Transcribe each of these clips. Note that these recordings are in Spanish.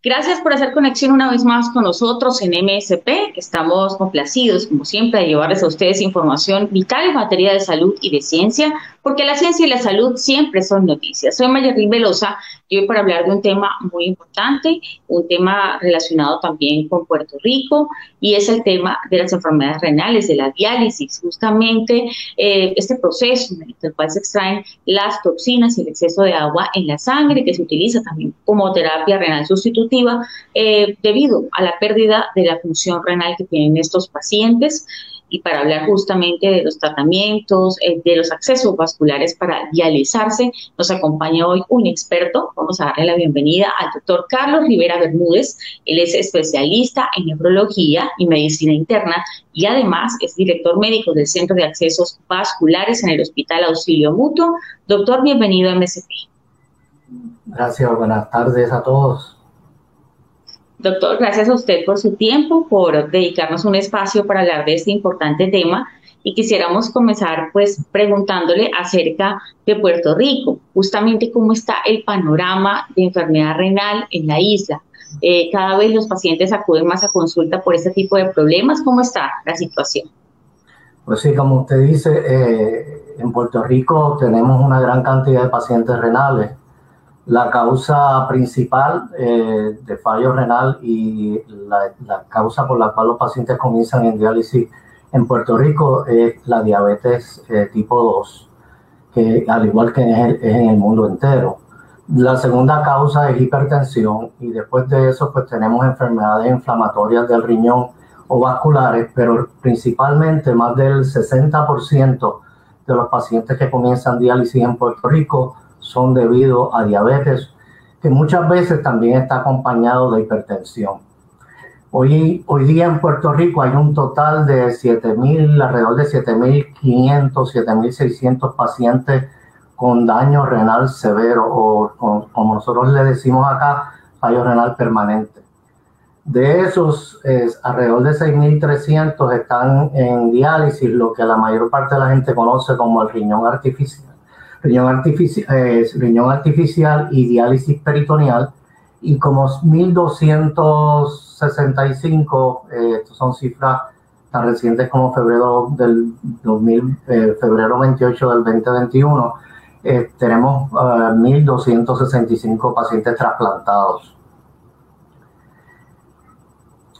Gracias por hacer conexión una vez más con nosotros en MSP. Estamos complacidos, como siempre, de llevarles a ustedes información vital en materia de salud y de ciencia, porque la ciencia y la salud siempre son noticias. Soy Mayerlin Velosa y hoy para hablar de un tema muy importante, un tema relacionado también con Puerto Rico, y es el tema de las enfermedades renales, de la diálisis. Justamente eh, este proceso en el cual se extraen las toxinas y el exceso de agua en la sangre, que se utiliza también como terapia renal sustitutiva, eh, debido a la pérdida de la función renal que tienen estos pacientes y para hablar justamente de los tratamientos, eh, de los accesos vasculares para dializarse, nos acompaña hoy un experto. Vamos a darle la bienvenida al doctor Carlos Rivera Bermúdez. Él es especialista en neurología y medicina interna y además es director médico del Centro de Accesos Vasculares en el Hospital Auxilio Mutuo. Doctor, bienvenido a MSP. Gracias, buenas tardes a todos. Doctor, gracias a usted por su tiempo, por dedicarnos un espacio para hablar de este importante tema y quisiéramos comenzar pues preguntándole acerca de Puerto Rico, justamente cómo está el panorama de enfermedad renal en la isla. Eh, cada vez los pacientes acuden más a consulta por este tipo de problemas. ¿Cómo está la situación? Pues sí, como usted dice, eh, en Puerto Rico tenemos una gran cantidad de pacientes renales la causa principal eh, de fallo renal y la, causa por la cual los pacientes comienzan en diálisis en Puerto Rico es la diabetes eh, tipo 2, que al igual que es, en el mundo entero. La segunda causa es hipertensión y después de eso pues tenemos enfermedades inflamatorias del riñón o vasculares, pero principalmente más del 60% de los pacientes que comienzan diálisis en Puerto Rico son debido a diabetes, que muchas veces también está acompañado de hipertensión. Hoy, hoy día en Puerto Rico hay un total de 7.000, alrededor de 7.500, 7.600 pacientes con daño renal severo o como nosotros le decimos acá, fallo renal permanente. De esos, es, alrededor de 6.300 están en diálisis, lo que la mayor parte de la gente conoce como el riñón artificial riñón, artificial, eh, artificial y diálisis peritoneal, y como 1.265, eh, estos son cifras tan recientes como febrero del 2000, eh, febrero 28 del 2021, eh, tenemos 1.265 pacientes trasplantados.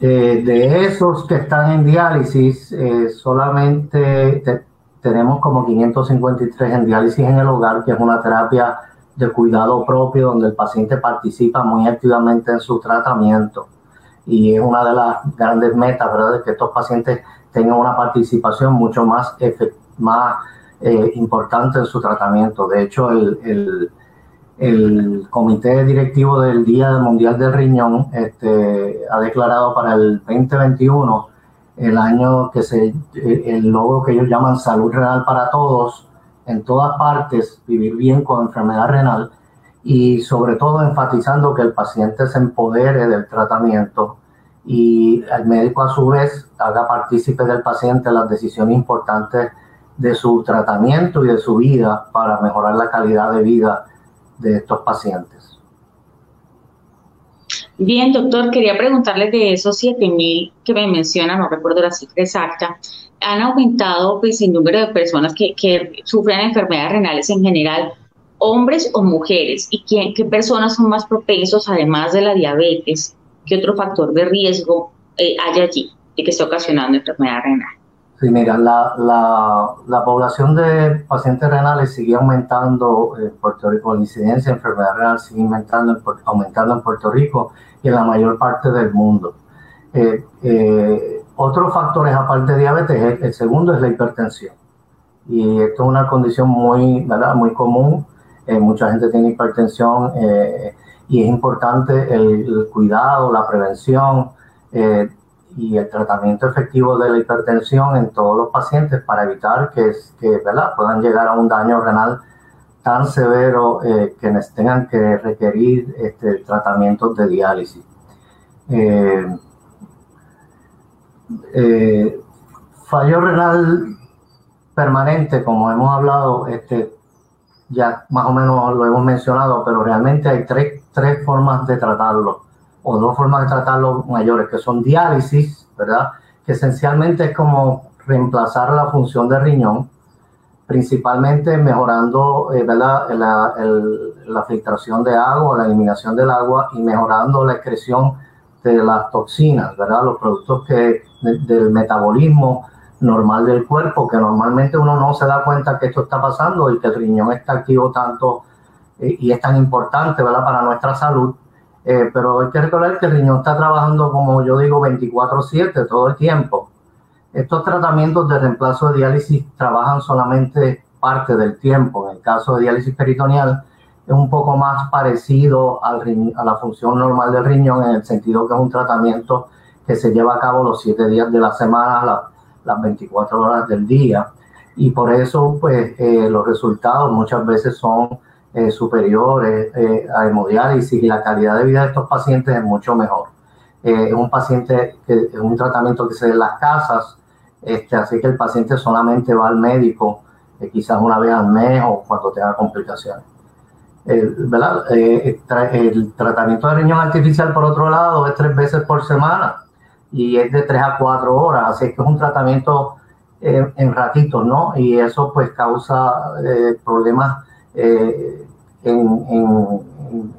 de esos que están en diálisis, solamente tenemos como 553 en diálisis en el hogar, que es una terapia de cuidado propio donde el paciente participa muy activamente en su tratamiento. Y es una de las grandes metas, ¿verdad?, de que estos pacientes tengan una participación mucho más, más eh, importante en su tratamiento. De hecho, el, el, el, Comité Directivo del Día Mundial del Riñón este, ha declarado para el 2021 el año que se, el logro que ellos llaman salud renal para todos, en todas partes, vivir bien con enfermedad renal y sobre todo enfatizando que el paciente se empodere del tratamiento y el médico a su vez haga partícipe del paciente en las decisiones importantes de su tratamiento y de su vida para mejorar la calidad de vida de estos pacientes. Bien, doctor, quería preguntarle de esos 7.000 que me menciona, no recuerdo la cifra exacta, han aumentado pues, el número de personas que, sufren enfermedades renales en general, hombres o mujeres, y qué, qué personas son más propensos, además de la diabetes, qué otro factor de riesgo eh, hay allí de que esté ocasionando enfermedad renal. Sí, mira, la, la, la, población de pacientes renales sigue aumentando en Puerto Rico, la incidencia de enfermedad renal sigue aumentando en, aumentando en Puerto Rico y en la mayor parte del mundo. Eh, eh, otros factores aparte de diabetes, el, segundo es la hipertensión. Y esto es una condición muy, ¿verdad? muy común. Eh, mucha gente tiene hipertensión y es importante el, cuidado, la prevención eh, y el tratamiento efectivo de la hipertensión en todos los pacientes para evitar que, que ¿verdad? puedan llegar a un daño renal tan severo eh, que tengan que requerir este, tratamientos de diálisis. Eh, fallo renal permanente, como hemos hablado, este, ya más o menos lo hemos mencionado, pero realmente hay tres, tres formas de tratarlo, o dos formas de tratarlo mayores, que son diálisis, ¿verdad? Que esencialmente es como reemplazar la función de riñón, principalmente mejorando eh, ¿verdad? La, la, filtración de agua, la eliminación del agua y mejorando la excreción de las toxinas, ¿verdad? Los productos que, del metabolismo normal del cuerpo, que normalmente uno no se da cuenta que esto está pasando y que el riñón está activo tanto eh, y es tan importante ¿verdad? para nuestra salud. Eh, pero hay que recordar que el riñón está trabajando, como yo digo, 24/7 todo el tiempo. Estos tratamientos de reemplazo de diálisis trabajan solamente parte del tiempo. En el caso de diálisis peritoneal es un poco más parecido al, a la función normal del riñón en el sentido que es un tratamiento que se lleva a cabo los siete días de la semana, la, las 24 horas del día. Y por eso, pues, eh, los resultados muchas veces son eh, superiores eh, a hemodiálisis y la calidad de vida de estos pacientes es mucho mejor. es un paciente, que, es un tratamiento que se da en las casas, este, así que el paciente solamente va al médico quizás una vez al mes o cuando tenga complicaciones. el tratamiento de riñón artificial, por otro lado, es tres veces por semana y es de 3 a 4 horas, así que es un tratamiento eh, en ratitos, ¿no? Y eso pues causa eh, problemas eh, en,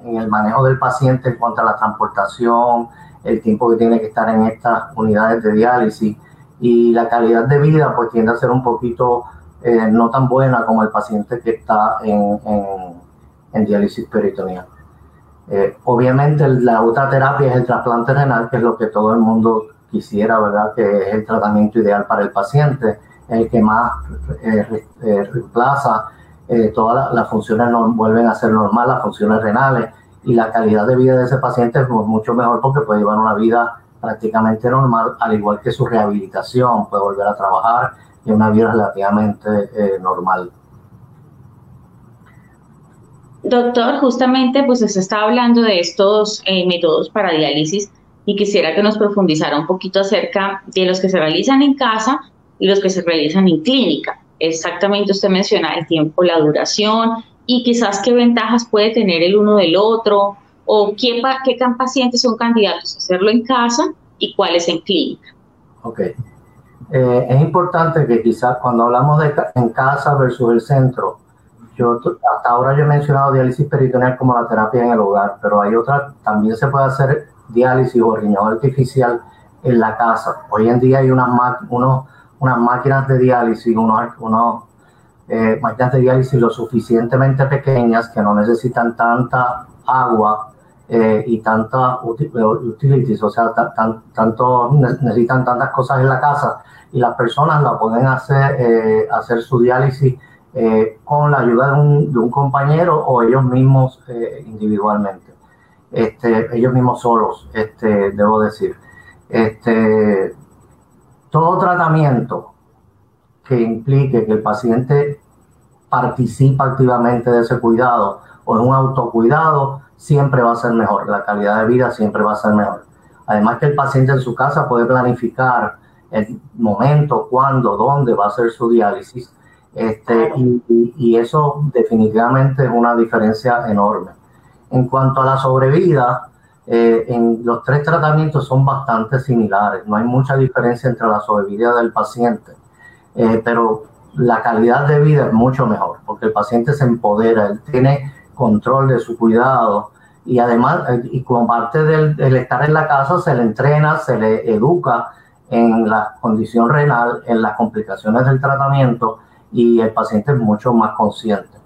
en, el manejo del paciente en cuanto a la transportación, el tiempo que tiene que estar en estas unidades de diálisis y la calidad de vida pues tiende a ser un poquito no tan buena como el paciente que está en, en diálisis peritoneal. Eh, obviamente la otra terapia es el trasplante renal, que es lo que todo el mundo quisiera, ¿verdad? Que es el tratamiento ideal para el paciente, el que más eh, eh, todas las funciones, no, vuelven a ser normal, las funciones renales y la calidad de vida de ese paciente es mucho mejor porque puede llevar una vida prácticamente normal, al igual que su rehabilitación, puede volver a trabajar y una vida relativamente normal. Doctor, justamente pues se está hablando de estos eh, métodos para diálisis y quisiera que nos profundizara un poquito acerca de los que se realizan en casa y los que se realizan en clínica. Exactamente usted menciona el tiempo, la duración y quizás qué ventajas puede tener el uno del otro o qué, qué pacientes son candidatos a hacerlo en casa y cuáles en clínica. Ok. Eh, es importante que quizás cuando hablamos de en casa versus el centro, yo hasta ahora yo he mencionado diálisis peritoneal como la terapia en el hogar, pero hay otra, también se puede hacer diálisis o riñón artificial en la casa. Hoy en día hay unas, unos, unas máquinas de diálisis, unos, eh, máquinas de diálisis lo suficientemente pequeñas que no necesitan tanta agua eh, y tanta utilities, o sea, tanto necesitan tantas cosas en la casa y las personas la pueden hacer, eh, hacer su diálisis eh, con la ayuda de un, compañero o ellos mismos eh, individualmente. Este, ellos mismos solos, este, debo decir. Este, todo tratamiento que implique que el paciente participa activamente de ese cuidado o en un autocuidado, siempre va a ser mejor. La calidad de vida siempre va a ser mejor. Además que el paciente en su casa puede planificar el momento, cuándo, dónde va a hacer su diálisis este, y, eso definitivamente es una diferencia enorme. En cuanto a la sobrevida, eh, en los tres tratamientos son bastante similares, no hay mucha diferencia entre la sobrevida del paciente, eh, pero la calidad de vida es mucho mejor porque el paciente se empodera, él tiene control de su cuidado y además, eh, y como parte del, del estar en la casa, se le entrena, se le educa en la condición renal, en las complicaciones del tratamiento y el paciente es mucho más consciente.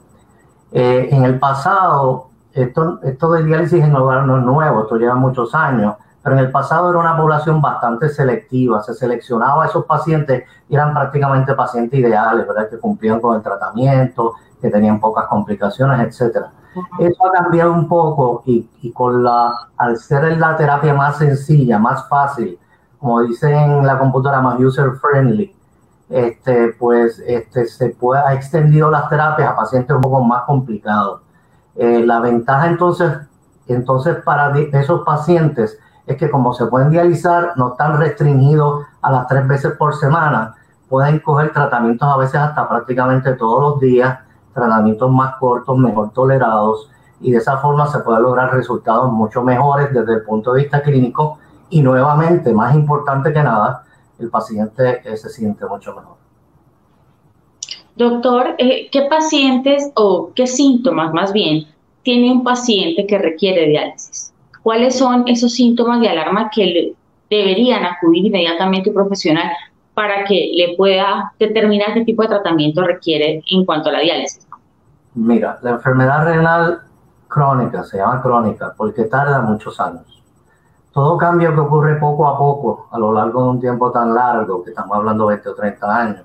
Eh, en el pasado, esto, esto de diálisis en hogar no es nuevo, esto lleva muchos años, pero en el pasado era una población bastante selectiva, se seleccionaba a esos pacientes y eran prácticamente pacientes ideales, ¿verdad? Que cumplían con el tratamiento, que tenían pocas complicaciones, etcétera. Eso ha cambiado un poco y, y, con la, al ser la terapia más sencilla, más fácil, como dicen en la computadora, más user friendly, este, pues este, se puede, ha extendido las terapias a pacientes un poco más complicados. Eh, la ventaja entonces, entonces para esos pacientes es que como se pueden dializar, no están restringidos a las tres veces por semana, pueden coger tratamientos a veces hasta prácticamente todos los días, tratamientos más cortos, mejor tolerados, y de esa forma se puede lograr resultados mucho mejores desde el punto de vista clínico y nuevamente, más importante que nada, el paciente eh, se siente mucho mejor. Doctor, eh, ¿qué pacientes o qué síntomas más bien tiene un paciente que requiere diálisis? ¿Cuáles son esos síntomas de alarma que deberían acudir inmediatamente un profesional para que le pueda determinar qué tipo de tratamiento requiere en cuanto a la diálisis? Mira, la enfermedad renal crónica, se llama crónica, porque tarda muchos años. Todo cambio que ocurre poco a poco a lo largo de un tiempo tan largo, que estamos hablando de 20 o 30 años,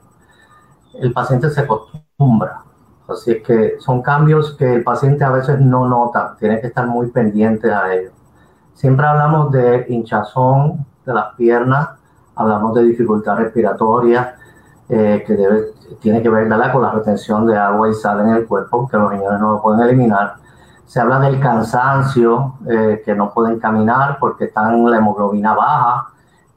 el paciente se acostumbra. Así es que son cambios que el paciente a veces no nota, tiene que estar muy pendiente a ellos. Siempre hablamos de hinchazón de las piernas, hablamos de dificultad respiratoria, eh, que debe, tiene que ver con la retención de agua y sal en el cuerpo, que los riñones no lo pueden eliminar. Se habla del cansancio, eh, que no pueden caminar porque están la hemoglobina baja.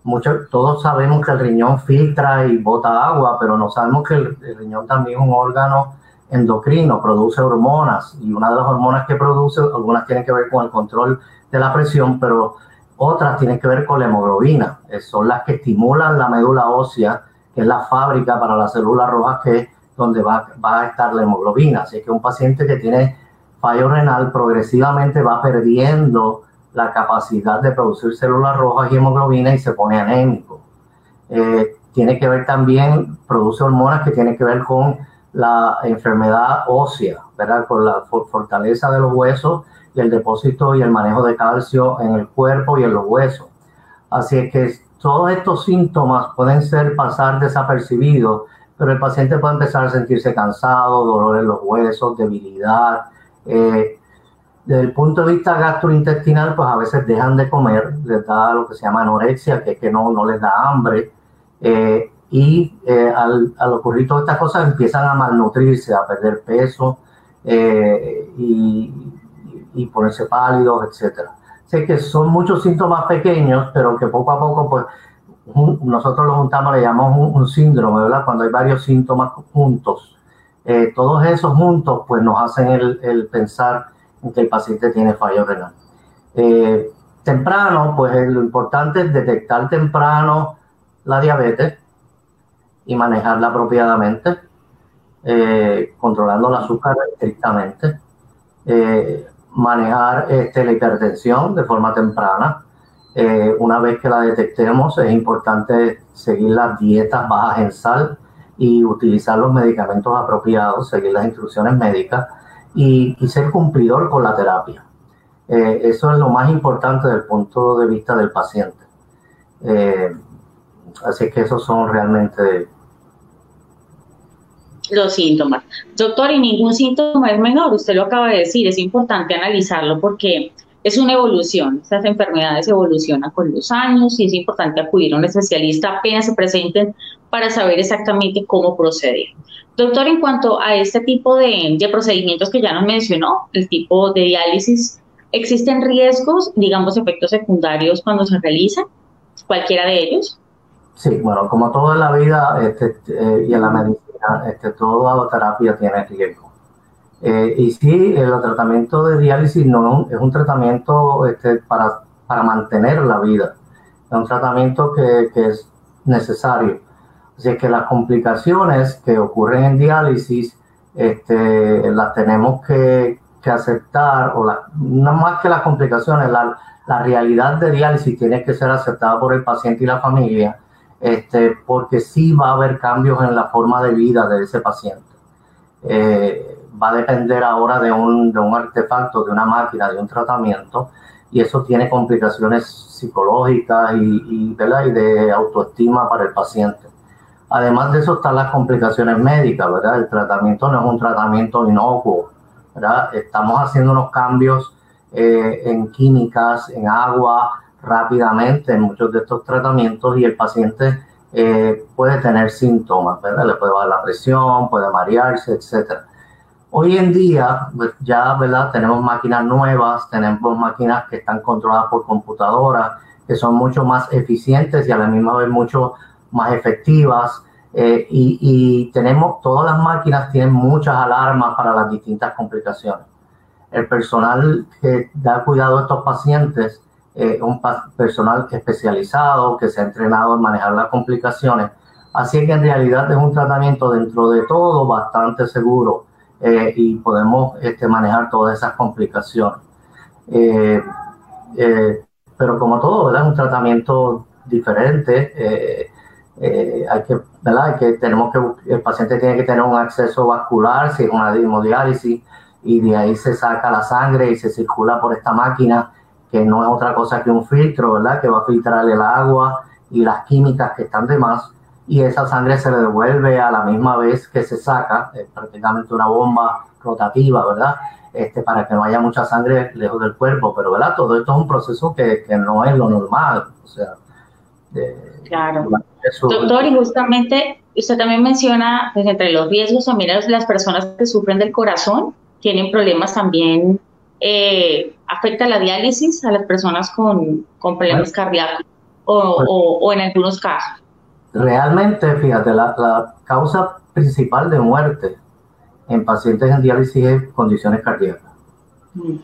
Muchos, todos sabemos que el riñón filtra y bota agua, pero no sabemos que el, riñón también es un órgano endocrino, produce hormonas y una de las hormonas que produce, algunas tienen que ver con el control de la presión, pero otras tienen que ver con la hemoglobina, son las que estimulan la médula ósea, que es la fábrica para las células rojas que es donde va, va a estar la hemoglobina. Así que un paciente que tiene fallo renal progresivamente va perdiendo la capacidad de producir células rojas y hemoglobina y se pone anémico. Eh, tiene que ver también, produce hormonas que tienen que ver con la enfermedad ósea, ¿verdad? Con la fortaleza de los huesos y el depósito y el manejo de calcio en el cuerpo y en los huesos. Así es que todos estos síntomas pueden ser pasar desapercibidos, pero el paciente puede empezar a sentirse cansado, dolor en los huesos, debilidad. Eh, desde el punto de vista gastrointestinal, pues a veces dejan de comer, les da lo que se llama anorexia, que es que no, no les da hambre. Eh, y eh, al, al, ocurrir todas estas cosas empiezan a malnutrirse, a perder peso y, y ponerse pálidos, etcétera. Sé que son muchos síntomas pequeños, pero que poco a poco, pues, nosotros lo juntamos, le llamamos un, síndrome, ¿verdad? Cuando hay varios síntomas juntos. Eh, todos esos juntos, pues, nos hacen el, pensar en que el paciente tiene fallo renal. Eh, temprano, pues, lo importante es detectar temprano la diabetes y manejarla apropiadamente, eh, controlando el azúcar estrictamente manejar este, la hipertensión de forma temprana. Eh, una vez que la detectemos, es importante seguir las dietas bajas en sal y utilizar los medicamentos apropiados, seguir las instrucciones médicas y, ser cumplidor con la terapia. Eh, eso es lo más importante desde el punto de vista del paciente. Eh, así que esos son realmente los síntomas. Doctor, y ningún síntoma es menor, usted lo acaba de decir, es importante analizarlo porque es una evolución, estas enfermedades evolucionan con los años y es importante acudir a un especialista apenas se presenten para saber exactamente cómo proceder. Doctor, en cuanto a este tipo de, de procedimientos que ya nos mencionó, el tipo de diálisis, ¿existen riesgos, digamos, efectos secundarios cuando se realiza? ¿Cualquiera de ellos? Sí, bueno, como toda la vida este, eh, y en la medicina, este, toda terapia tiene riesgo. Eh, y sí, el tratamiento de diálisis no es un tratamiento este, para, para mantener la vida, es un tratamiento que, que es necesario. Así que las complicaciones que ocurren en diálisis este, las tenemos que, que aceptar, o no más que las complicaciones, la, la realidad de diálisis tiene que ser aceptada por el paciente y la familia este, porque sí va a haber cambios en la forma de vida de ese paciente. Eh, va a depender ahora de un, de un artefacto, de una máquina, de un tratamiento, y eso tiene complicaciones psicológicas y, y, de autoestima para el paciente. Además de eso están las complicaciones médicas, ¿verdad? El tratamiento no es un tratamiento inocuo, ¿verdad? Estamos haciendo unos cambios eh, en químicas, en agua, rápidamente en muchos de estos tratamientos y el paciente eh, puede tener síntomas, ¿verdad? Le puede bajar la presión, puede marearse, etcétera. Hoy en día, pues, ya, ¿verdad? Tenemos máquinas nuevas, tenemos máquinas que están controladas por computadoras, que son mucho más eficientes y a la misma vez mucho más efectivas. Eh, y, tenemos, todas las máquinas tienen muchas alarmas para las distintas complicaciones. El personal que da cuidado a estos pacientes eh, un personal especializado que se ha entrenado en manejar las complicaciones. Así que en realidad es un tratamiento dentro de todo bastante seguro eh, y podemos este, manejar todas esas complicaciones. Eh, pero como todo, ¿verdad? Un tratamiento diferente. hay que, ¿verdad? que, tenemos que, el paciente tiene que tener un acceso vascular, si es una hemodiálisis, y de ahí se saca la sangre y se circula por esta máquina que no es otra cosa que un filtro, ¿verdad? Que va a filtrar el agua y las químicas que están de más y esa sangre se le devuelve a la misma vez que se saca, es prácticamente una bomba rotativa, ¿verdad? Este, para que no haya mucha sangre lejos del cuerpo, pero ¿verdad? Todo esto es un proceso que, que no es lo normal, o sea... claro. Doctor, y justamente usted también menciona, pues entre los riesgos también las personas que sufren del corazón, tienen problemas también eh, afecta la diálisis a las personas con, problemas cardíacos o, en algunos casos? Realmente, fíjate, la, causa principal de muerte en pacientes en diálisis es condiciones cardíacas. Mm.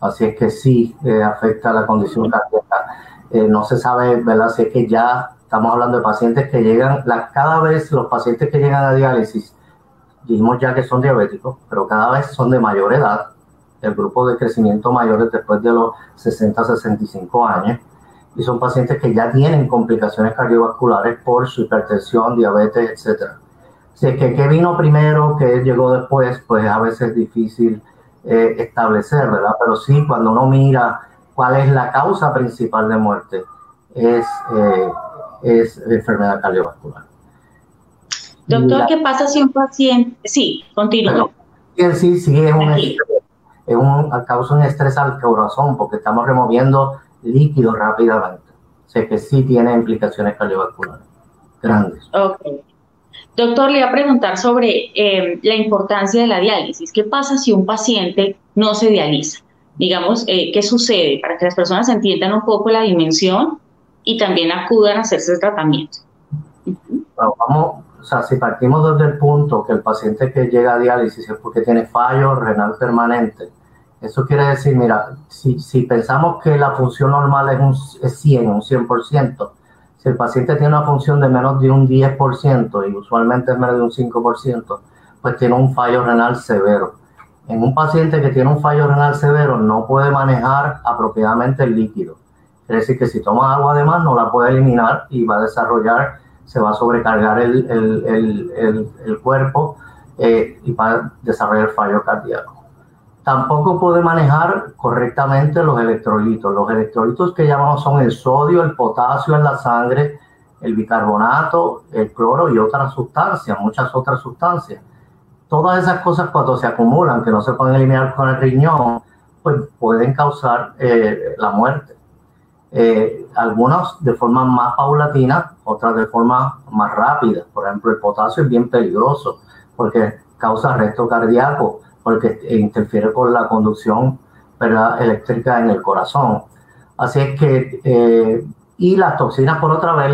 Así es que sí eh, afecta la condición cardíaca. Eh, no se sabe, ¿verdad? Si es que ya estamos hablando de pacientes que llegan, la, cada vez los pacientes que llegan a diálisis, dijimos ya que son diabéticos, pero cada vez son de mayor edad el grupo de crecimiento mayores después de los 60-65 años y son pacientes que ya tienen complicaciones cardiovasculares por su hipertensión, diabetes, etc. Si es que qué vino primero, qué llegó después, pues a veces es difícil eh, establecer, ¿verdad? Pero sí, cuando uno mira cuál es la causa principal de muerte, es, eh, es enfermedad cardiovascular. Doctor, ¿qué pasa si un paciente... Sí, continúa. Sí, sí, es un es un, causa un estrés al corazón porque estamos removiendo líquido rápidamente. sé que sí tiene implicaciones cardiovasculares grandes. Doctor, le voy a preguntar sobre eh, la importancia de la diálisis. ¿Qué pasa si un paciente no se dializa? Digamos, eh, ¿qué sucede? Para que las personas entiendan un poco la dimensión y también acudan a hacerse el tratamiento. vamos, o sea, si partimos desde el punto que el paciente que llega a diálisis es porque tiene fallo renal permanente, eso quiere decir, mira, si, pensamos que la función normal es, un, es 100, un 100%, si el paciente tiene una función de menos de un 10% y usualmente es menos de un 5%, pues tiene un fallo renal severo. En un paciente que tiene un fallo renal severo no puede manejar apropiadamente el líquido. Quiere decir que si toma agua de más no la puede eliminar y va a desarrollar se va a sobrecargar el, el, el, cuerpo eh, y va a desarrollar fallo cardíaco. Tampoco puede manejar correctamente los electrolitos. Los electrolitos que llamamos son el sodio, el potasio en la sangre, el bicarbonato, el cloro y otras sustancias, muchas otras sustancias. Todas esas cosas cuando se acumulan, que no se pueden eliminar con el riñón, pues pueden causar eh, la muerte. Eh, algunos de forma más paulatina, otras de forma más rápida. Por ejemplo, el potasio es bien peligroso porque causa arresto cardíaco, porque interfiere con la conducción eléctrica en el corazón. Así es que, eh, y las toxinas por otra vez,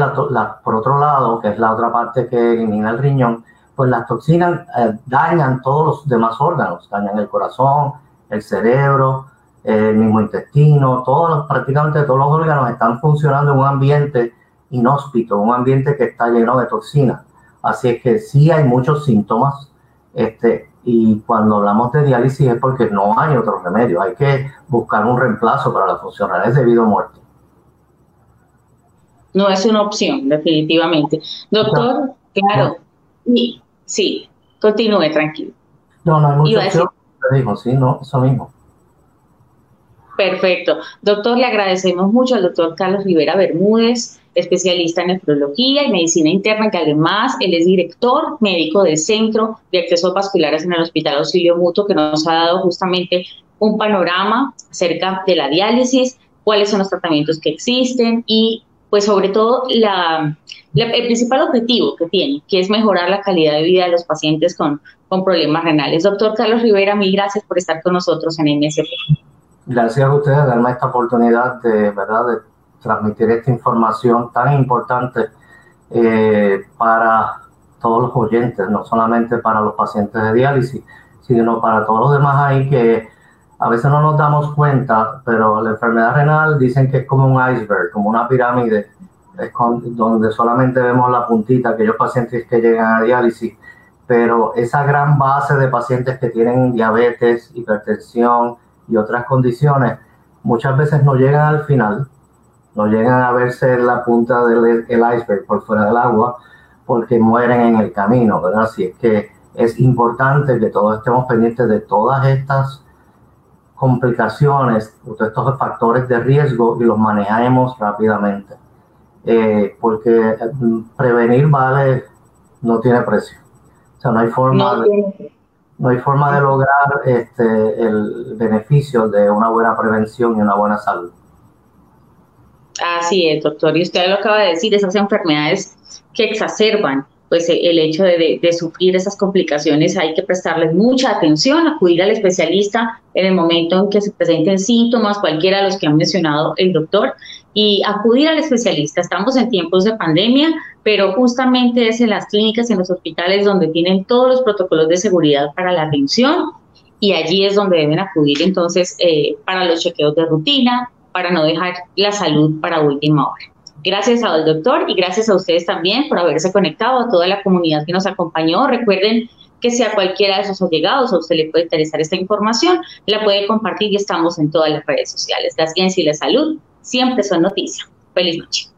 por otro lado, que es la otra parte que elimina el riñón, pues las toxinas eh, dañan todos los demás órganos, dañan el corazón, el cerebro, el mismo intestino, todos prácticamente todos los órganos están funcionando en un ambiente inhóspito, un ambiente que está lleno de toxinas. Así es que sí hay muchos síntomas, este, y cuando hablamos de diálisis es porque no hay otro remedio, hay que buscar un reemplazo para la funcionalidad debido a muerte. No es una opción, definitivamente. Doctor, claro, sí, continúe tranquilo. No, no hay mucha opción, dijo, sí, no, eso mismo. Perfecto. Doctor, le agradecemos mucho al doctor Carlos Rivera Bermúdez, especialista en nefrología y medicina interna, que además él es director médico del Centro de Accesos Vasculares en el Hospital Auxilio Mutuo, que nos ha dado justamente un panorama acerca de la diálisis, cuáles son los tratamientos que existen y pues sobre todo la, el principal objetivo que tiene, que es mejorar la calidad de vida de los pacientes con, con problemas renales. Doctor Carlos Rivera, mil gracias por estar con nosotros en MSP. Gracias a ustedes darme esta oportunidad de, ¿verdad? de transmitir esta información tan importante eh, para todos los oyentes, no solamente para los pacientes de diálisis, sino para todos los demás ahí que a veces no nos damos cuenta, pero la enfermedad renal dicen que es como un iceberg, como una pirámide, donde solamente vemos la puntita, aquellos pacientes que llegan a diálisis, pero esa gran base de pacientes que tienen diabetes, hipertensión, y otras condiciones, muchas veces no llegan al final, no llegan a verse la punta del iceberg por fuera del agua, porque mueren en el camino, ¿verdad? Así es que es importante que todos estemos pendientes de todas estas complicaciones, todos estos factores de riesgo y los manejemos rápidamente. Eh, porque mm, prevenir vale, no tiene precio. O sea, no hay forma de no hay forma de lograr este, el beneficio de una buena prevención y una buena salud. Así es, doctor. Y usted lo acaba de decir, esas enfermedades que exacerban pues el hecho de, sufrir esas complicaciones hay que prestarles mucha atención, acudir al especialista en el momento en que se presenten síntomas, cualquiera de los que han mencionado el doctor, y acudir al especialista. Estamos en tiempos de pandemia, pero justamente es en las clínicas, en los hospitales donde tienen todos los protocolos de seguridad para la atención y allí es donde deben acudir entonces eh, para los chequeos de rutina, para no dejar la salud para última hora. Gracias al doctor y gracias a ustedes también por haberse conectado, a toda la comunidad que nos acompañó. Recuerden que si a cualquiera de sus allegados a usted le puede interesar esta información, la puede compartir y estamos en todas las redes sociales. La ciencia y la salud siempre son noticia. Feliz noche.